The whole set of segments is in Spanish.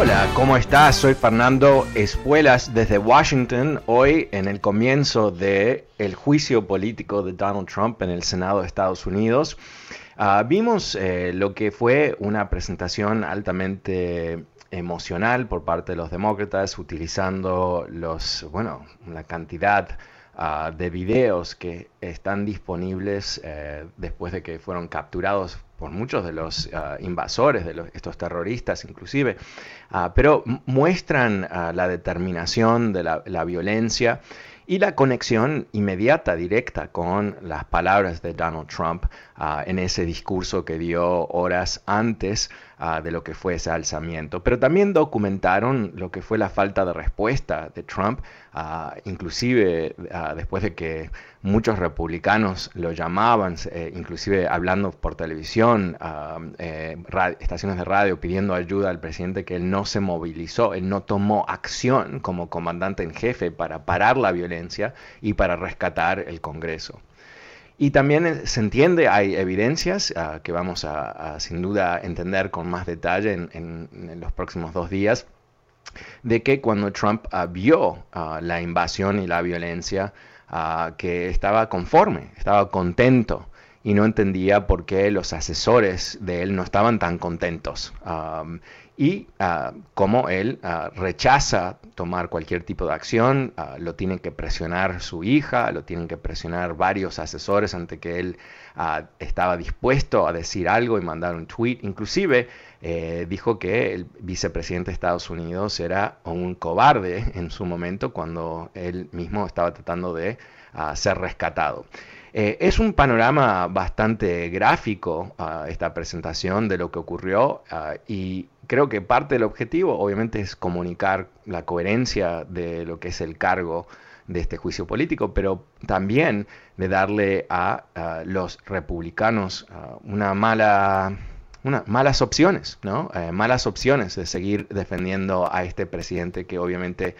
Hola, ¿cómo estás? Soy Fernando Espuelas desde Washington. Hoy, en el comienzo del el juicio político de Donald Trump en el Senado de Estados Unidos, uh, vimos eh, lo que fue una presentación altamente emocional por parte de los demócratas, utilizando los, bueno, la cantidad uh, de videos que están disponibles eh, después de que fueron capturados por muchos de los uh, invasores, de los, estos terroristas inclusive, uh, pero muestran uh, la determinación de la, violencia y la conexión inmediata, directa con las palabras de Donald Trump en ese discurso que dio horas antes uh, de lo que fue ese alzamiento. Pero también documentaron lo que fue la falta de respuesta de Trump, uh, inclusive uh, después de que muchos republicanos lo llamaban, eh, inclusive hablando por televisión, eh, estaciones de radio pidiendo ayuda al presidente, que él no se movilizó, él no tomó acción como comandante en jefe para parar la violencia y para rescatar el Congreso. Y también eh, se entiende, hay evidencias uh, que vamos a, sin duda entender con más detalle en, los próximos dos días, de que cuando Trump uh, vio uh, la invasión y la violencia, que estaba conforme, estaba contento y no entendía por qué los asesores de él no estaban tan contentos. Y uh, como él uh, rechaza tomar cualquier tipo de acción, uh, lo tiene que presionar su hija, lo tienen que presionar varios asesores ante que él estaba dispuesto a decir algo y mandar un tweet. Inclusive eh, dijo que el vicepresidente de Estados Unidos era un cobarde en su momento cuando él mismo estaba tratando de ser rescatado. Eh, es un panorama bastante gráfico esta presentación de lo que ocurrió y creo que parte del objetivo obviamente es comunicar la coherencia de lo que es el cargo de este juicio político, pero también de darle a, los republicanos uh, una mala, una, malas opciones, ¿no? Eh, malas opciones de seguir defendiendo a este presidente que obviamente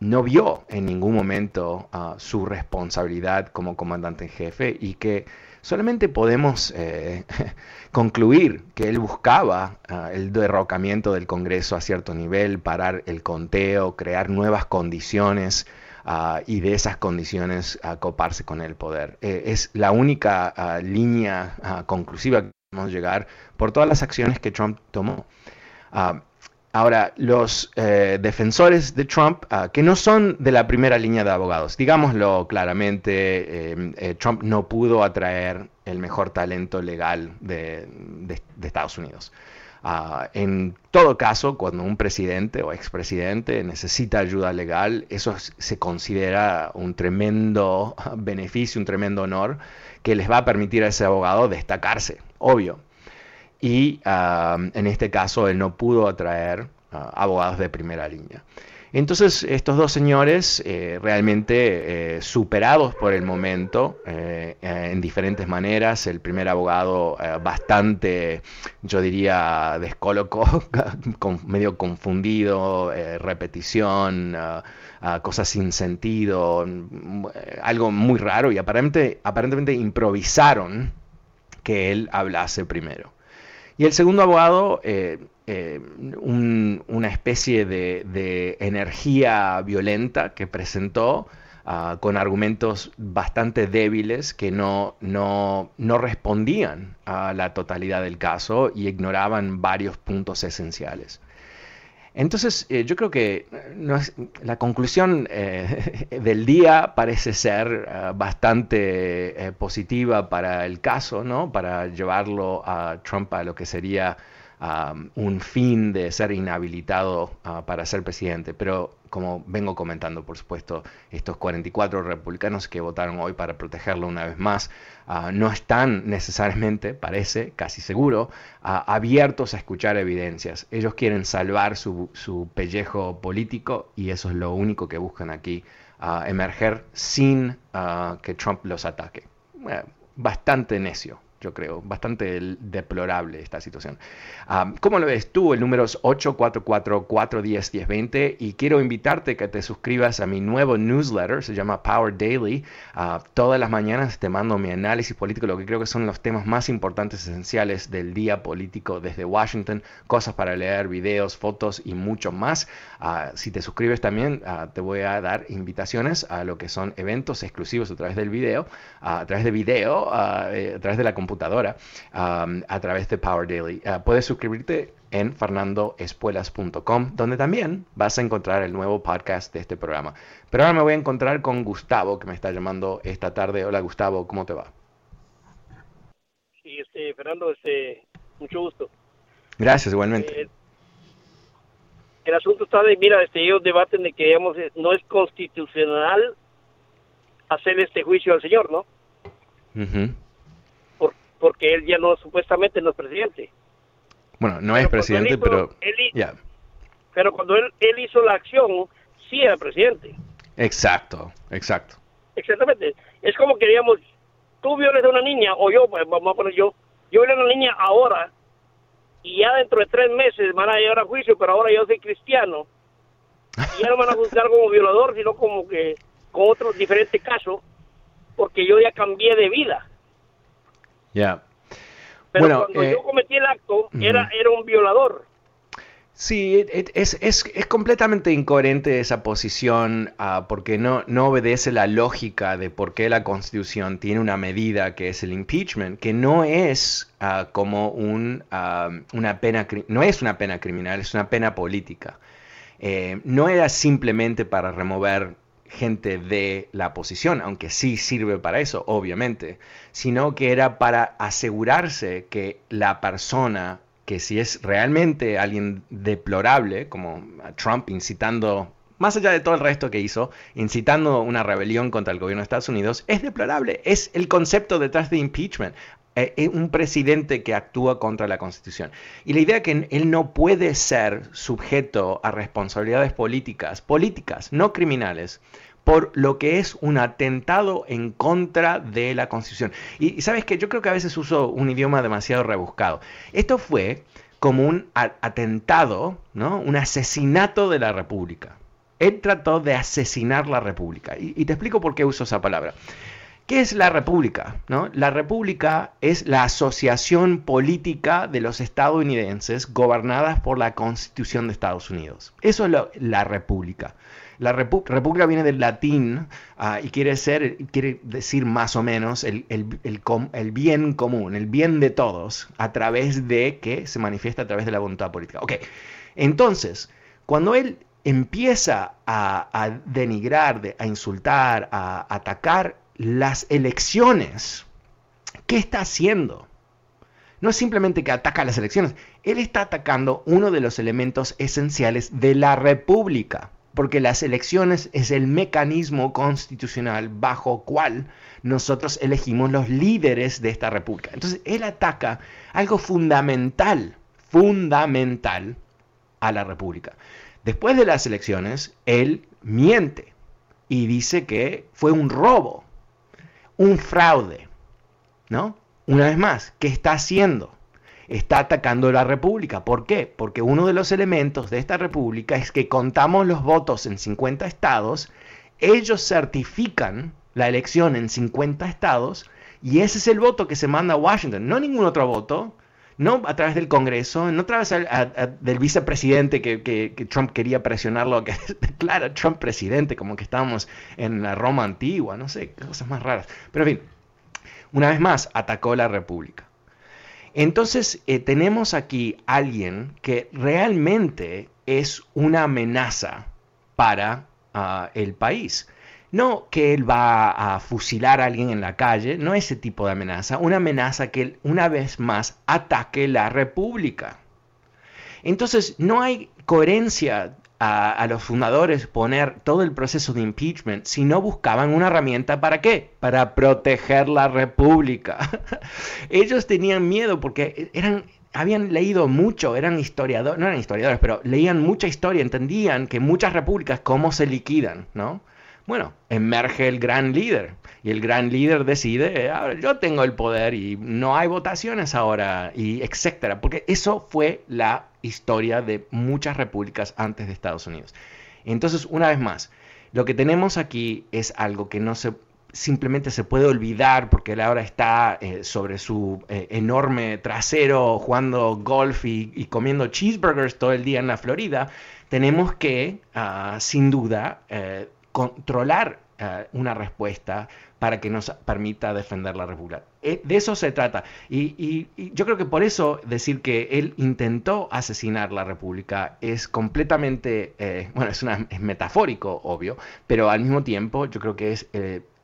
no vio en ningún momento uh, su responsabilidad como comandante en jefe y que solamente podemos eh, concluir que él buscaba uh, el derrocamiento del Congreso a cierto nivel, parar el conteo, crear nuevas condiciones uh, y de esas condiciones acoparse con el poder. Eh, es la única uh, línea conclusiva que podemos llegar por todas las acciones que Trump tomó. Ahora, los eh, defensores de Trump, uh, que no son de la primera línea de abogados, digámoslo claramente, eh, eh, Trump no pudo atraer el mejor talento legal de, de, de Estados Unidos. Uh, en todo caso, cuando un presidente o expresidente necesita ayuda legal, eso se considera un tremendo beneficio, un tremendo honor que les va a permitir a ese abogado destacarse, obvio y en este caso él no pudo atraer uh, abogados de primera línea. Entonces estos dos señores eh, realmente eh, superados por el momento eh, en diferentes maneras, el primer abogado bastante, yo diría, descolocó, con, medio confundido, repetición, uh, cosas sin sentido, algo muy raro y aparentemente, aparentemente improvisaron que él hablase primero. Y el segundo abogado, eh, eh, una especie de, energía violenta que presentó ah, con argumentos bastante débiles que no, no, no respondían a la totalidad del caso y ignoraban varios puntos esenciales. Entonces, eh, yo creo que la conclusión eh, del día parece ser eh, bastante positiva para el caso, ¿no? Para llevarlo a Trump a lo que sería un fin de ser inhabilitado ah, para ser presidente. Pero como vengo comentando, por supuesto, estos 44 republicanos que votaron hoy para protegerlo una vez más, ah, no están necesariamente, parece, casi seguro, ah, abiertos a escuchar evidencias. Ellos quieren salvar su, pellejo político y eso es lo único que buscan aquí, emerger sin que Trump los ataque. bastante necio yo creo. Bastante deplorable esta situación. Um, ¿Cómo lo ves tú? El número es 844-410-1020 y quiero invitarte que te suscribas a mi nuevo newsletter, se llama Power Daily. Uh, todas las mañanas te mando mi análisis político, lo que creo que son los temas más importantes, esenciales del día político desde Washington, cosas para leer, videos, fotos y mucho más. Uh, si te suscribes también, te voy a dar invitaciones a lo que son eventos exclusivos a través del video, a través de video, eh, a través de la computadora computadora um, a través de Power Daily. Uh, puedes suscribirte en fernandoespuelas.com, donde también vas a encontrar el nuevo podcast de este programa. Pero ahora me voy a encontrar con Gustavo, que me está llamando esta tarde. Hola Gustavo, ¿cómo te va? Sí, este, Fernando, este, mucho gusto. Gracias, igualmente. Eh, el asunto está de, mira, este, ellos debaten de que digamos, no es constitucional hacer este juicio al señor, ¿no? Porque él ya no, supuestamente no es presidente. Bueno, no es presidente, pero... ya. Pero cuando él, él hizo la acción, sí era presidente. Exacto, exacto. Exactamente. Es como que, digamos, tú violes a una niña, o yo, pues, vamos a poner yo, yo violé a una niña ahora, y ya dentro de tres meses van a llegar a juicio, pero ahora yo soy cristiano, y ya no van a juzgar como violador, sino como que con otro diferente caso, porque yo ya cambié de vida. Ya. Pero bueno, cuando yo eh, cometí el acto, era, era un violador. Sí, es, es, es, completamente incoherente esa posición uh, porque no, no obedece la lógica de por qué la Constitución tiene una medida que es el impeachment, que no es uh, como un, uh, una pena, no es una pena criminal, es una pena política. Eh, no era simplemente para remover gente de la oposición, aunque sí sirve para eso, obviamente, sino que era para asegurarse que la persona, que si es realmente alguien deplorable, como Trump incitando, más allá de todo el resto que hizo, incitando una rebelión contra el gobierno de Estados Unidos, es deplorable, es el concepto detrás de impeachment. Eh, eh, un presidente que actúa contra la Constitución. Y la idea que él no puede ser sujeto a responsabilidades políticas, políticas, no criminales, por lo que es un atentado en contra de la Constitución. Y, sabes que yo creo que a veces uso un idioma demasiado rebuscado. Esto fue como un atentado, ¿no? un asesinato de la República. Él trató de asesinar la República. Y, y te explico por qué uso esa palabra. ¿Qué es la República? ¿No? La República es la asociación política de los estadounidenses gobernadas por la Constitución de Estados Unidos. Eso es la República. La república viene del latín ah, y quiere, ser, quiere decir más o menos el, bien común, el bien de todos, a través de que se manifiesta a través de la voluntad política. Ok, entonces, cuando él empieza a, a denigrar, a insultar, a atacar las elecciones, ¿qué está haciendo? No es simplemente que ataca las elecciones, él está atacando uno de los elementos esenciales de la república, porque las elecciones es el mecanismo constitucional bajo cual nosotros elegimos los líderes de esta república. Entonces, él ataca algo fundamental, fundamental a la república. Después de las elecciones, él miente y dice que fue un robo un fraude, ¿no? Una vez más, ¿qué está haciendo? Está atacando la República. ¿Por qué? Porque uno de los elementos de esta República es que contamos los votos en 50 estados, ellos certifican la elección en 50 estados y ese es el voto que se manda a Washington, no ningún otro voto, no a través del Congreso, no a través del vicepresidente que, Trump quería presionarlo que declara Trump presidente, como que estábamos en la Roma antigua, no sé, cosas más raras. Pero en fin, una vez más, atacó la República. Entonces eh, tenemos aquí alguien que realmente es una amenaza para ah, el país. No que él va a fusilar a alguien en la calle, no ese tipo de amenaza, una amenaza que él una vez más ataque la república. Entonces no hay coherencia a, los fundadores poner todo el proceso de impeachment si no buscaban una herramienta para qué? Para proteger la república. Ellos tenían miedo porque eran habían leído mucho, eran historiadores, no eran historiadores, pero leían mucha historia, entendían que muchas repúblicas cómo se liquidan, ¿no? Bueno, emerge el gran líder. Y el gran líder decide, ah, yo tengo el poder y no hay votaciones ahora y etcétera, porque eso fue la historia de muchas repúblicas antes de Estados Unidos. Entonces, una vez más, lo que tenemos aquí es algo que no se simplemente se puede olvidar porque él ahora está eh, sobre su eh, enorme trasero jugando golf y, comiendo cheeseburgers todo el día en la Florida, tenemos que, ah, sin duda, eh, controlar eh, una respuesta para que nos permita defender la República. Eh, de eso se trata. Y, yo creo que por eso decir que él intentó asesinar la República es completamente, eh, bueno, es, una, es metafórico, obvio, pero al mismo tiempo yo creo que es,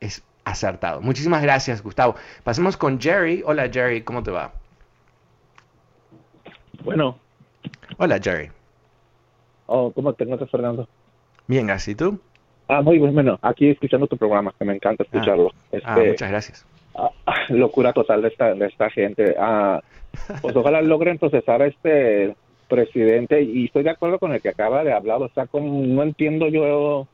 es acertado. Muchísimas gracias, Gustavo. Pasemos con Jerry. Hola, Jerry, ¿cómo te va? Bueno. Hola, Jerry. Oh, ¿Cómo te encuentras, Fernando? Bien. ¿Y tú? Ah, muy bueno. Aquí escuchando tu programa, que me encanta ah. escucharlo. Ah, este, muchas gracias. Ah, locura total de esta, de esta gente. pues ojalá logren procesar a este presidente y estoy de acuerdo con el que acaba de hablar. O sea, como, no entiendo yo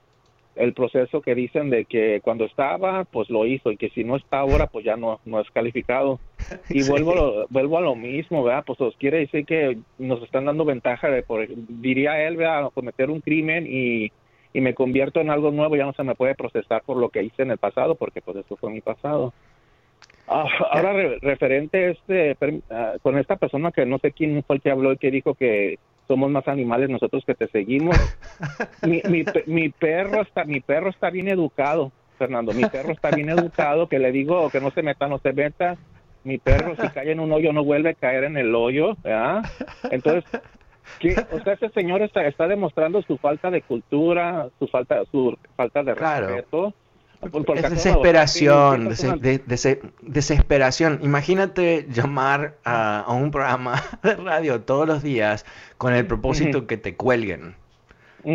el proceso que dicen de que cuando estaba, pues lo hizo y que si no está ahora, pues ya no, no es calificado. Y vuelvo, vuelvo a lo mismo, ¿verdad? Pues os quiere decir que nos están dando ventaja de, por, diría él, ¿verdad? Cometer un crimen y y me convierto en algo nuevo, ya no se me puede procesar por lo que hice en el pasado, porque pues eso fue mi pasado. Ah, ahora referente este ah, con esta persona que no sé quién fue el que habló y que dijo que somos más animales nosotros que te seguimos. mi, mi, mi perro está mi perro está bien educado, Fernando. Mi perro está bien educado, que le digo que no se meta, no se meta. Mi perro si cae en un hoyo no vuelve a caer en el hoyo, ¿verdad? Entonces o sea, ese señor está, está demostrando su falta de cultura, su falta, su falta de respeto. Es desesperación, desesperación. Imagínate llamar a, un programa de radio todos los días con el propósito que te cuelguen.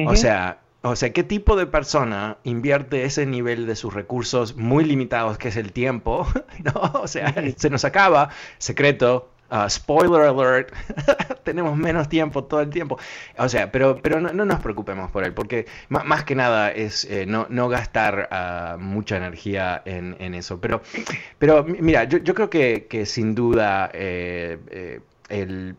O sea, o sea, ¿qué tipo de persona invierte ese nivel de sus recursos muy limitados, que es el tiempo? ¿No? O sea, se nos acaba, secreto, Ah, spoiler alert, tenemos menos tiempo todo el tiempo. O sea, pero, pero no, nos preocupemos por él, porque más, que nada es eh, no, no, gastar ah, mucha energía en, en, eso. Pero, pero mira, yo, yo creo que, que sin duda eh, eh, el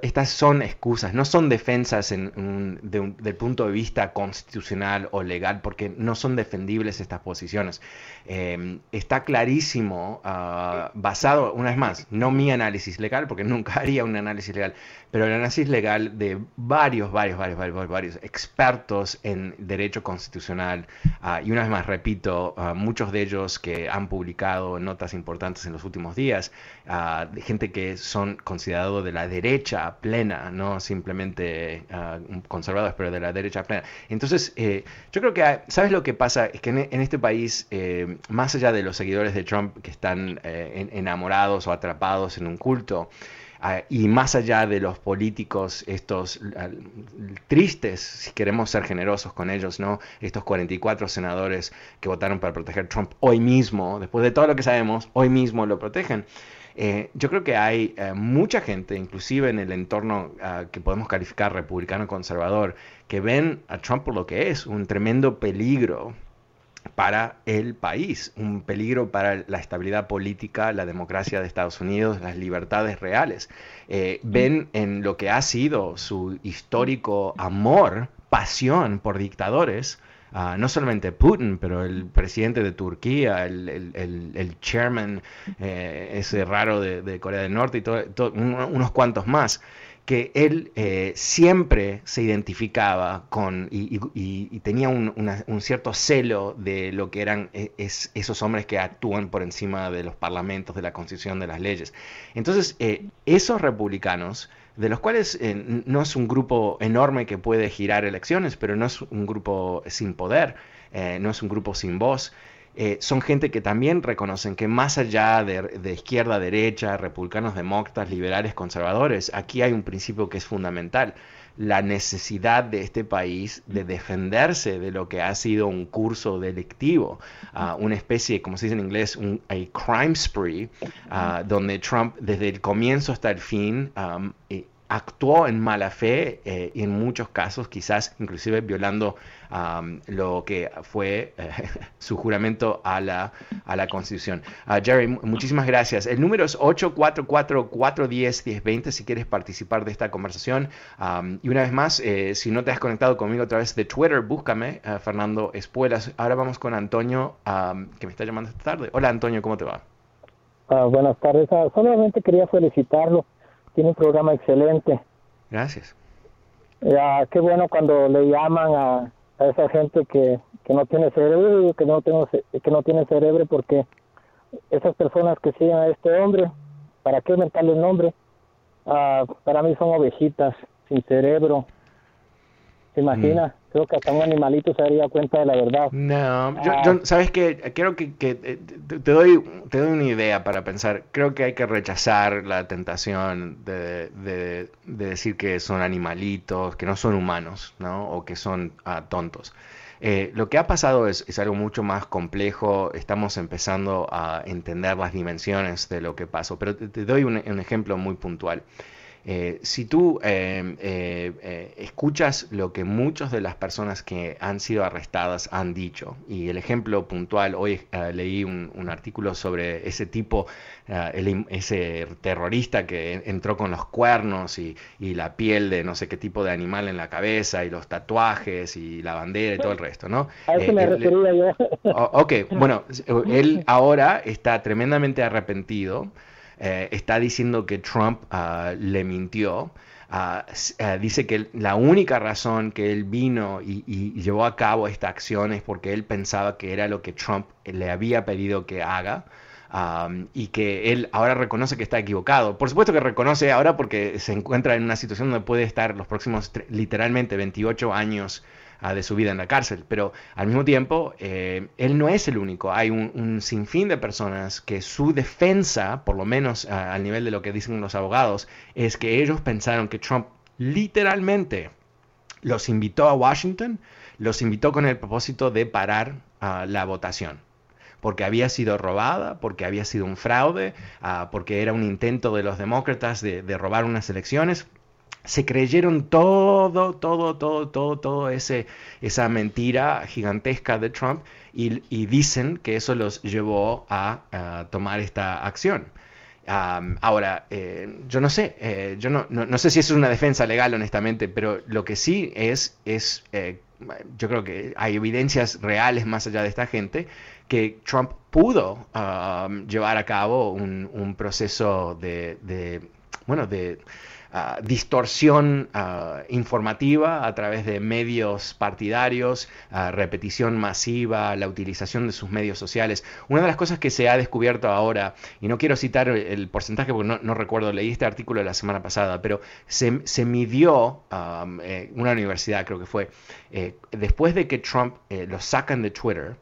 estas son excusas, no son defensas en del punto de vista constitucional o legal, porque no son defendibles estas posiciones. Em, está clarísimo, ah, basado, una vez más, no mi análisis legal, porque nunca haría un análisis legal, pero el análisis legal de varios, varios, varios, varios, varios expertos en derecho constitucional, ah, y una vez más, repito, ah, muchos de ellos que han publicado notas importantes en los últimos días, gente que son considerados de la derecha plena, no simplemente uh, conservadores, pero de la derecha plena. Entonces, eh, yo creo que, ¿sabes lo que pasa? Es que en, este país, eh, más allá de los seguidores de Trump que están eh, enamorados o atrapados en un culto, ah, y más allá de los políticos, estos ah, tristes, si queremos ser generosos con ellos, ¿no? Estos 44 senadores que votaron para proteger a Trump hoy mismo, después de todo lo que sabemos, hoy mismo lo protegen. Eh, yo creo que hay eh, mucha gente, inclusive en el entorno ah, que podemos calificar republicano conservador, que ven a Trump por lo que es, un tremendo peligro para el país, un peligro para la estabilidad política, la democracia de Estados Unidos, las libertades reales. Eh, ven en lo que ha sido su histórico amor pasión por dictadores, ah, no solamente Putin, pero el presidente de Turquía, el, chairman eh, ese raro de, Corea del Norte y todo, unos cuantos más que él eh, siempre se identificaba con y, tenía un, cierto celo de lo que eran eh, esos hombres que actúan por encima de los parlamentos, de la constitución, de las leyes. Entonces, eh, esos republicanos, de los cuales no es un grupo enorme que puede girar elecciones, pero no es un grupo sin poder, no es un grupo sin voz, eh, son gente que también reconocen que más allá de, izquierda, derecha, republicanos, demócratas, liberales, conservadores, aquí hay un principio que es fundamental, la necesidad de este país de defenderse de lo que ha sido un curso delictivo, uh, una especie, como se dice en inglés, un crime spree, uh, donde Trump desde el comienzo hasta el fin um, actuó en mala fe eh, y en muchos casos quizás inclusive violando lo que fue eh, su juramento a la, a la Constitución. Ah, Jerry, muchísimas gracias. El número es 844-410-1020 si quieres participar de esta conversación. y una vez más, eh, si no te has conectado conmigo a través de Twitter, búscame, Fernando Espuelas. Ahora vamos con Antonio, que me está llamando esta tarde. Hola Antonio, ¿cómo te va? Ah, buenas tardes. Ah, solamente quería felicitarlo tiene un programa excelente. Gracias. Ya, qué bueno cuando le llaman a, esa gente que, que no tiene cerebro, que no, tengo, que no tiene cerebro, porque esas personas que siguen a este hombre, ¿para qué inventarle el nombre? Ah, para mí son ovejitas sin cerebro. ¿Se imagina? Creo que hasta un animalito se daría cuenta de la verdad. No, yo, ah. sabes que creo que, eh, te, doy, te doy una idea para pensar. Creo que hay que rechazar la tentación de, de, decir que son animalitos, que no son humanos, ¿no? O que son ah, tontos. Eh, lo que ha pasado es, es, algo mucho más complejo, estamos empezando a entender las dimensiones de lo que pasó, pero te, doy un, un ejemplo muy puntual. Eh, si tú eh, eh, escuchas lo que muchas de las personas que han sido arrestadas han dicho, y el ejemplo puntual, hoy leí un, artículo sobre ese tipo, ese terrorista que entró con los cuernos y, la piel de no sé qué tipo de animal en la cabeza, y los tatuajes, y la bandera y todo el resto, ¿no? A eso me refería yo. ok, bueno, él ahora está tremendamente arrepentido. Eh, está diciendo que Trump ah, le mintió. Ah, eh, dice que la única razón que él vino y, llevó a cabo esta acción es porque él pensaba que era lo que Trump le había pedido que haga. y que él ahora reconoce que está equivocado. Por supuesto que reconoce ahora porque se encuentra en una situación donde puede estar los próximos literalmente 28 años de su vida en la cárcel. Pero al mismo tiempo, eh, él no es el único. Hay un, sinfín de personas que su defensa, por lo menos al nivel de lo que dicen los abogados, es que ellos pensaron que Trump literalmente los invitó a Washington, los invitó con el propósito de parar la votación porque había sido robada, porque había sido un fraude, porque era un intento de los demócratas de, de, robar unas elecciones se creyeron todo, todo, todo, todo, todo ese, esa mentira gigantesca de Trump y, dicen que eso los llevó a, tomar esta acción. ahora, eh, yo no sé, eh, yo no, no, sé si eso es una defensa legal, honestamente, pero lo que sí es, es eh, yo creo que hay evidencias reales más allá de esta gente, que Trump pudo llevar a cabo un, proceso de, de bueno, de Ah, distorsión ah, informativa a través de medios partidarios, ah, repetición masiva, la utilización de sus medios sociales. Una de las cosas que se ha descubierto ahora, y no quiero citar el porcentaje porque no, recuerdo, leí este artículo la semana pasada, pero se, se midió, eh, una universidad creo que fue, eh, después de que Trump eh, lo sacan de Twitter,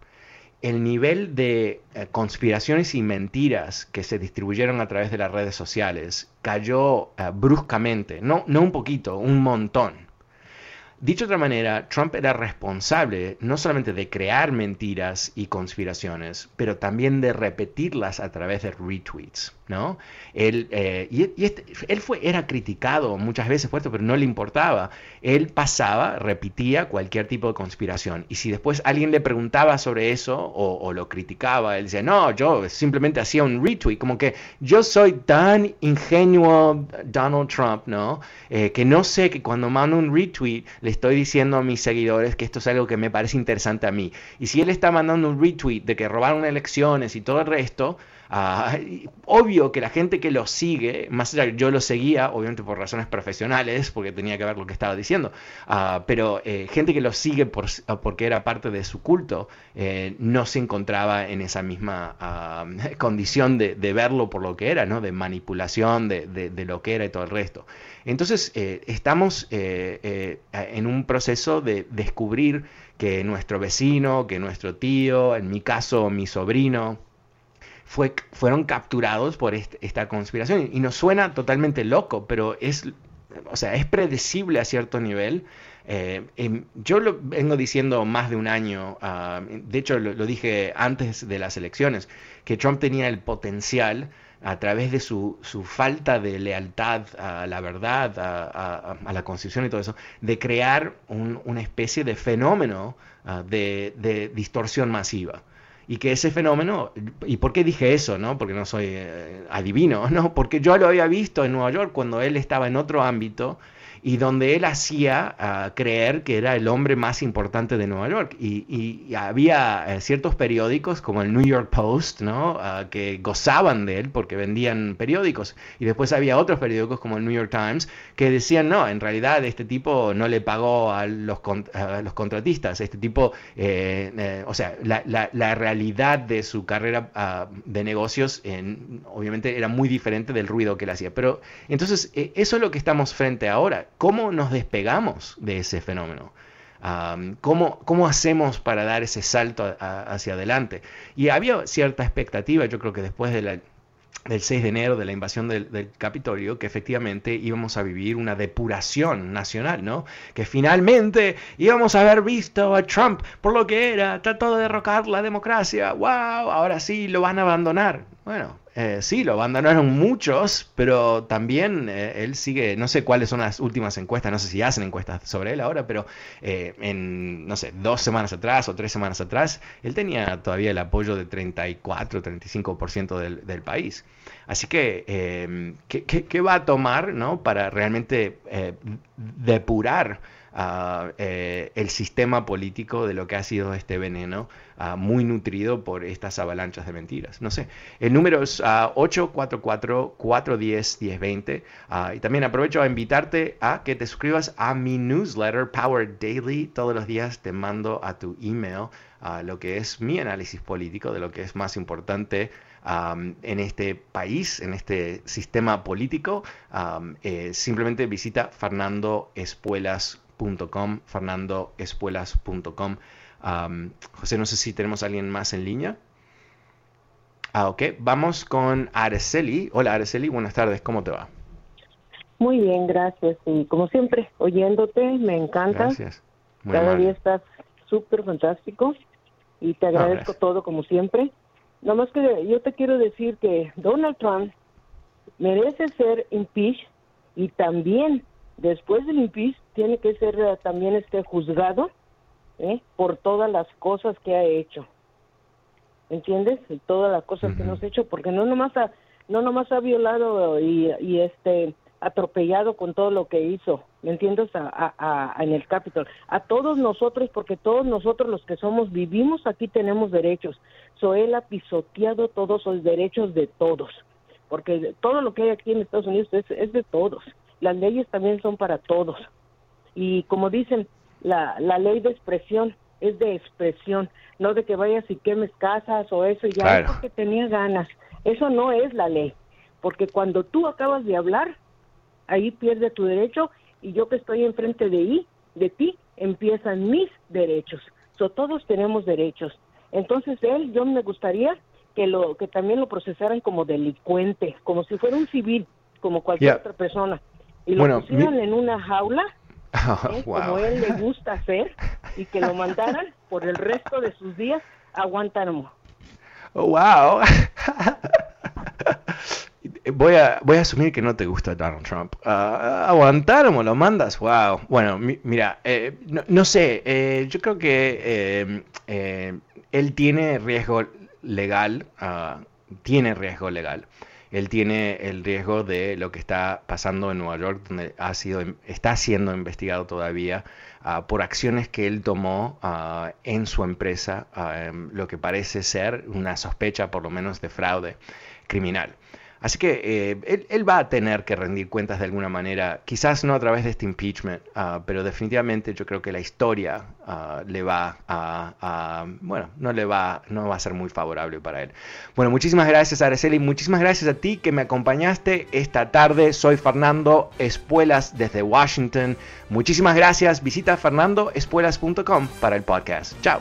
el nivel de eh, conspiraciones y mentiras que se distribuyeron a través de las redes sociales cayó eh, bruscamente, no, no un poquito, un montón. Dicho de otra manera, Trump era responsable no solamente de crear mentiras y conspiraciones, pero también de repetirlas a través de retweets. ¿No? Él, eh, y, este, él fue, era criticado muchas veces por esto, pero no le importaba. Él pasaba, repetía cualquier tipo de conspiración. Y si después alguien le preguntaba sobre eso o, lo criticaba, él decía, no, yo simplemente hacía un retweet, como que yo soy tan ingenuo Donald Trump, ¿no? Eh, que no sé que cuando mando un retweet le estoy diciendo a mis seguidores que esto es algo que me parece interesante a mí. Y si él está mandando un retweet de que robaron elecciones y todo el resto, Ah, obvio que la gente que lo sigue, más allá yo lo seguía, obviamente por razones profesionales, porque tenía que ver lo que estaba diciendo, ah, pero eh, gente que lo sigue por, porque era parte de su culto, eh, no se encontraba en esa misma ah, condición de, verlo por lo que era, ¿no? de manipulación de, de, lo que era y todo el resto. Entonces, eh, estamos en un proceso de descubrir que nuestro vecino, que nuestro tío, en mi caso mi sobrino, fue, fueron capturados por esta conspiración. Y nos suena totalmente loco, pero es, o sea, es predecible a cierto nivel. Eh, em, yo lo vengo diciendo más de un año, ah, de hecho lo, dije antes de las elecciones, que Trump tenía el potencial a través de su, su, falta de lealtad a la verdad, a, la constitución y todo eso, de crear una especie de fenómeno ah, de distorsión masiva y que ese fenómeno, ¿y por qué dije eso? No? Porque no soy eh, adivino, ¿no? Porque yo lo había visto en Nueva York cuando él estaba en otro ámbito y donde él hacía ah, creer que era el hombre más importante de Nueva York. Y, había eh, ciertos periódicos como el New York Post, ¿no? Ah, que gozaban de él porque vendían periódicos. Y después había otros periódicos como el New York Times que decían, no, en realidad este tipo no le pagó a los, los contratistas. Este tipo, eh, eh, o sea, la, la, realidad de su carrera ah, de negocios obviamente era muy diferente del ruido que él hacía. Pero entonces, eso es lo que estamos frente ahora ¿Cómo nos despegamos de ese fenómeno? ¿cómo, hacemos para dar ese salto hacia adelante? Y había cierta expectativa, yo creo que después del 6 de enero de la invasión del, Capitolio, que efectivamente íbamos a vivir una depuración nacional, ¿no? Que finalmente íbamos a haber visto a Trump por lo que era, trató de derrocar la democracia, wow, ahora sí lo van a abandonar. Bueno, eh, sí, lo abandonaron muchos, pero también eh, él sigue, no sé cuáles son las últimas encuestas, no sé si hacen encuestas sobre él ahora, pero eh, en, no sé, dos semanas atrás o tres semanas atrás, él tenía todavía el apoyo de 34, 35% del, del país. Así que, ¿qué, qué, va a tomar ¿no? para realmente depurar eh, el sistema político de lo que ha sido este veneno muy nutrido por estas avalanchas de mentiras. No sé, el número es 844-410-1020 y también aprovecho a invitarte a que te suscribas a mi newsletter Power Daily. Todos los días te mando a tu email lo que es mi análisis político de lo que es más importante en este país, en este sistema político, eh, simplemente visita Fernando Espuelas fernandoespuelas.com. José, no sé si tenemos a alguien más en línea. Ah, ok. Vamos con Araceli. Hola, Araceli. Buenas tardes. ¿Cómo te va? Muy bien, gracias. Y como siempre, oyéndote, me encanta. Gracias. Cada día estás súper fantástico y te agradezco todo como siempre. Nomás que yo te quiero decir que Donald Trump merece ser impeached y también después del impeach tiene que ser eh, también este juzgado ¿eh? por todas las cosas que ha hecho. ¿Entiendes? Y todas las cosas que nos ha hecho, porque no nomás ha, no nomás ha violado y, y este atropellado con todo lo que hizo, ¿me entiendes? A, a, en el Capitol. A todos nosotros, porque todos nosotros los que somos, vivimos aquí, tenemos derechos. So, él ha pisoteado todos los derechos de todos, porque todo lo que hay aquí en Estados Unidos es, es de todos. Las leyes también son para todos. Y como dicen, la, la ley de expresión es de expresión, no de que vayas y quemes casas o eso, ya es porque tenía ganas. Eso no es la ley, porque cuando tú acabas de hablar, ahí pierde tu derecho y yo que estoy enfrente de, ahí, de ti, empiezan mis derechos. So, todos tenemos derechos. Entonces él, yo me gustaría que lo que también lo procesaran como delincuente, como si fuera un civil, como cualquier otra persona, y lo pusieran en una jaula ¿eh? como él le gusta hacer, y que lo mandaran por el resto de sus días a Guantánamo. Oh, wow. voy a, voy a asumir que no te gusta Donald Trump. Uh, ¿Aguantar o lo mandas? Wow. Bueno, mira, eh, no, sé, eh, yo creo que eh, él tiene riesgo legal, uh, tiene riesgo legal. Él tiene el riesgo de lo que está pasando en Nueva York, donde ha sido, está siendo investigado todavía uh, por acciones que él tomó en su empresa, em, lo que parece ser una sospecha por lo menos de fraude criminal. Así que eh, él, va a tener que rendir cuentas de alguna manera, quizás no a través de este impeachment, ah, pero definitivamente yo creo que la historia ah, le va a, bueno, no le va, no va a ser muy favorable para él. Bueno, muchísimas gracias Araceli, muchísimas gracias a ti que me acompañaste esta tarde. Soy Fernando Espuelas desde Washington. Muchísimas gracias. Visita fernandoespuelas.com para el podcast. Chao.